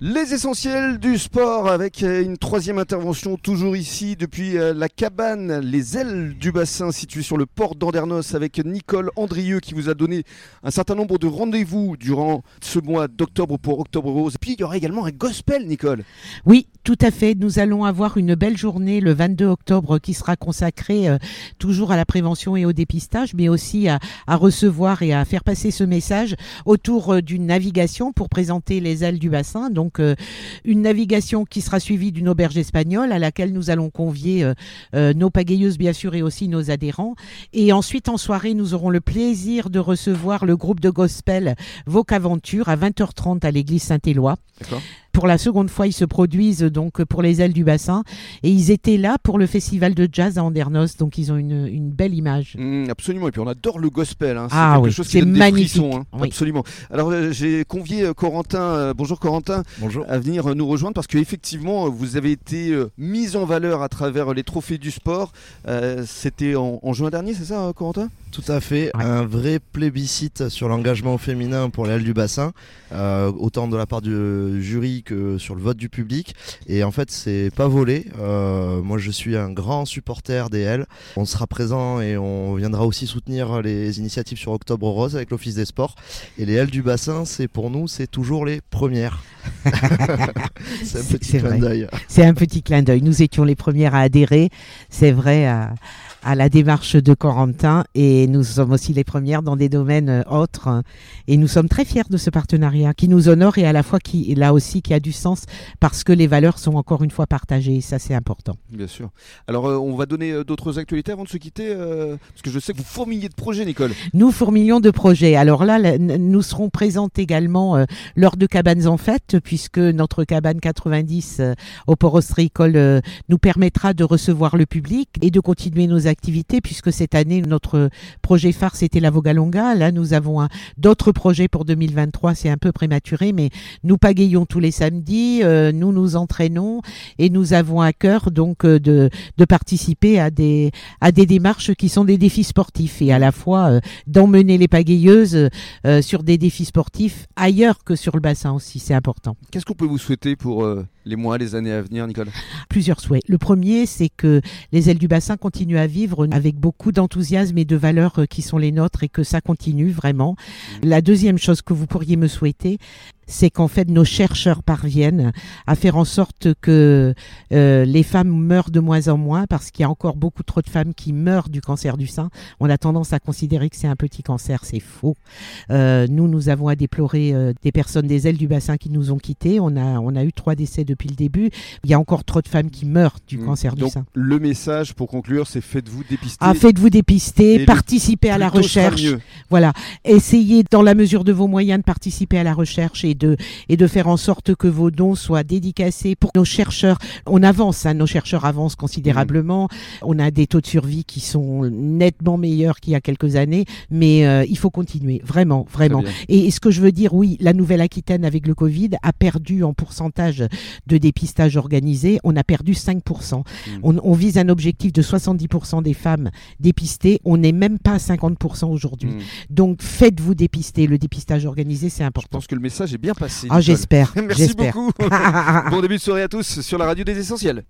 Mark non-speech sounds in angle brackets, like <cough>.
Les essentiels du sport avec euh, une troisième intervention toujours ici depuis euh, la cabane Les Ailes du Bassin située sur le port d'Andernos avec Nicole Andrieux qui vous a donné un certain nombre de rendez-vous durant ce mois d'octobre pour Octobre Rose. Et puis il y aura également un gospel Nicole. Oui, tout à fait. Nous allons avoir une belle journée le 22 octobre qui sera consacrée euh, toujours à la prévention et au dépistage mais aussi à, recevoir et à faire passer ce message autour d'une navigation pour présenter les ailes du bassin. Donc euh, une navigation qui sera suivie d'une auberge espagnole à laquelle nous allons convier euh, euh, nos pagayeuses bien sûr et aussi nos adhérents. Et ensuite en soirée, nous aurons le plaisir de recevoir le groupe de gospel Vocaventure à 20h30 à l'église Saint-Éloi pour la seconde fois, ils se produisent donc pour les ailes du bassin et ils étaient là pour le festival de jazz à Andernos, donc ils ont une, une belle image. Mmh, absolument, et puis on adore le gospel. Hein. C'est ah quelque oui, chose qui magnifique. Frissons, hein. Absolument. Alors euh, j'ai convié euh, Corentin, euh, bonjour Corentin, bonjour. à venir nous rejoindre parce qu'effectivement vous avez été mis en valeur à travers les trophées du sport. C'était en, en, juin dernier, c'est ça Corentin? Tout à fait, un vrai plébiscite sur l'engagement féminin pour les ailes du bassin, autant de la part du jury sur le vote du public. Et en fait, c'est pas volé. Euh, moi, je suis un grand supporter des L. On sera présent et on viendra aussi soutenir les initiatives sur Octobre Rose avec l'Office des Sports. Et les L du bassin, c'est pour nous, c'est toujours les premières. <laughs> c'est un petit clin d'œil. C'est un petit clin d'œil. Nous étions les premières à adhérer. C'est vrai à à la démarche de Corentin et nous sommes aussi les premières dans des domaines euh, autres et nous sommes très fiers de ce partenariat qui nous honore et à la fois qui là aussi qui a du sens parce que les valeurs sont encore une fois partagées et ça c'est important. Bien sûr. Alors euh, on va donner euh, d'autres actualités avant de se quitter parce que je sais que vous fourmillez de projets Nicole. Nous fourmillons de projets. Alors là nous serons présentes également lors de cabanes en fête puisque notre cabane 90 au port austricole nous permettra de recevoir le public et de continuer nos activités, puisque cette année, notre projet phare, c'était la Vogalonga. Là, nous avons d'autres projets pour 2023. C'est un peu prématuré, mais nous pagayons tous les samedis, euh, nous nous entraînons et nous avons à cœur donc euh, de, de participer à des, à des démarches qui sont des défis sportifs et à la fois euh, d'emmener les pagayeuses sur des défis sportifs ailleurs que sur le bassin aussi. C'est important. Qu'est-ce qu'on peut vous souhaiter pour les mois, les années à venir, Nicole? Plusieurs souhaits. Le premier, c'est que les ailes du bassin continuent à vivre avec beaucoup d'enthousiasme et de valeurs qui sont les nôtres et que ça continue vraiment. Mmh. La deuxième chose que vous pourriez me souhaiter, c'est qu'en fait nos chercheurs parviennent à faire en sorte que euh, les femmes meurent de moins en moins parce qu'il y a encore beaucoup trop de femmes qui meurent du cancer du sein. On a tendance à considérer que c'est un petit cancer, c'est faux. Euh, nous, nous avons à déplorer euh, des personnes des ailes du bassin qui nous ont quittés. On a, on a eu trois décès depuis le début. Il y a encore trop de femmes qui meurent du mmh. cancer du sein. Le message pour conclure, c'est faites-vous dépister. Ah, faites-vous dépister, participez à la recherche. Voilà, essayez dans la mesure de vos moyens de participer à la recherche et de, et de faire en sorte que vos dons soient dédicacés pour nos chercheurs. On avance, hein, nos chercheurs avancent considérablement. Mmh. On a des taux de survie qui sont nettement meilleurs qu'il y a quelques années, mais euh, il faut continuer, vraiment, vraiment. Et, ce que je veux dire, oui, la Nouvelle-Aquitaine avec le Covid a perdu en pourcentage de dépistage organisé, on a perdu 5%. Mmh. On, on, vise un objectif de 70% des femmes dépistées, on n'est même pas à 50% aujourd'hui. Mmh. Donc faites-vous dépister, le dépistage organisé, c'est important. Je pense que le message est bien passé. Ah, j'espère. <laughs> Merci beaucoup. <laughs> bon début de soirée à tous sur la radio des essentiels.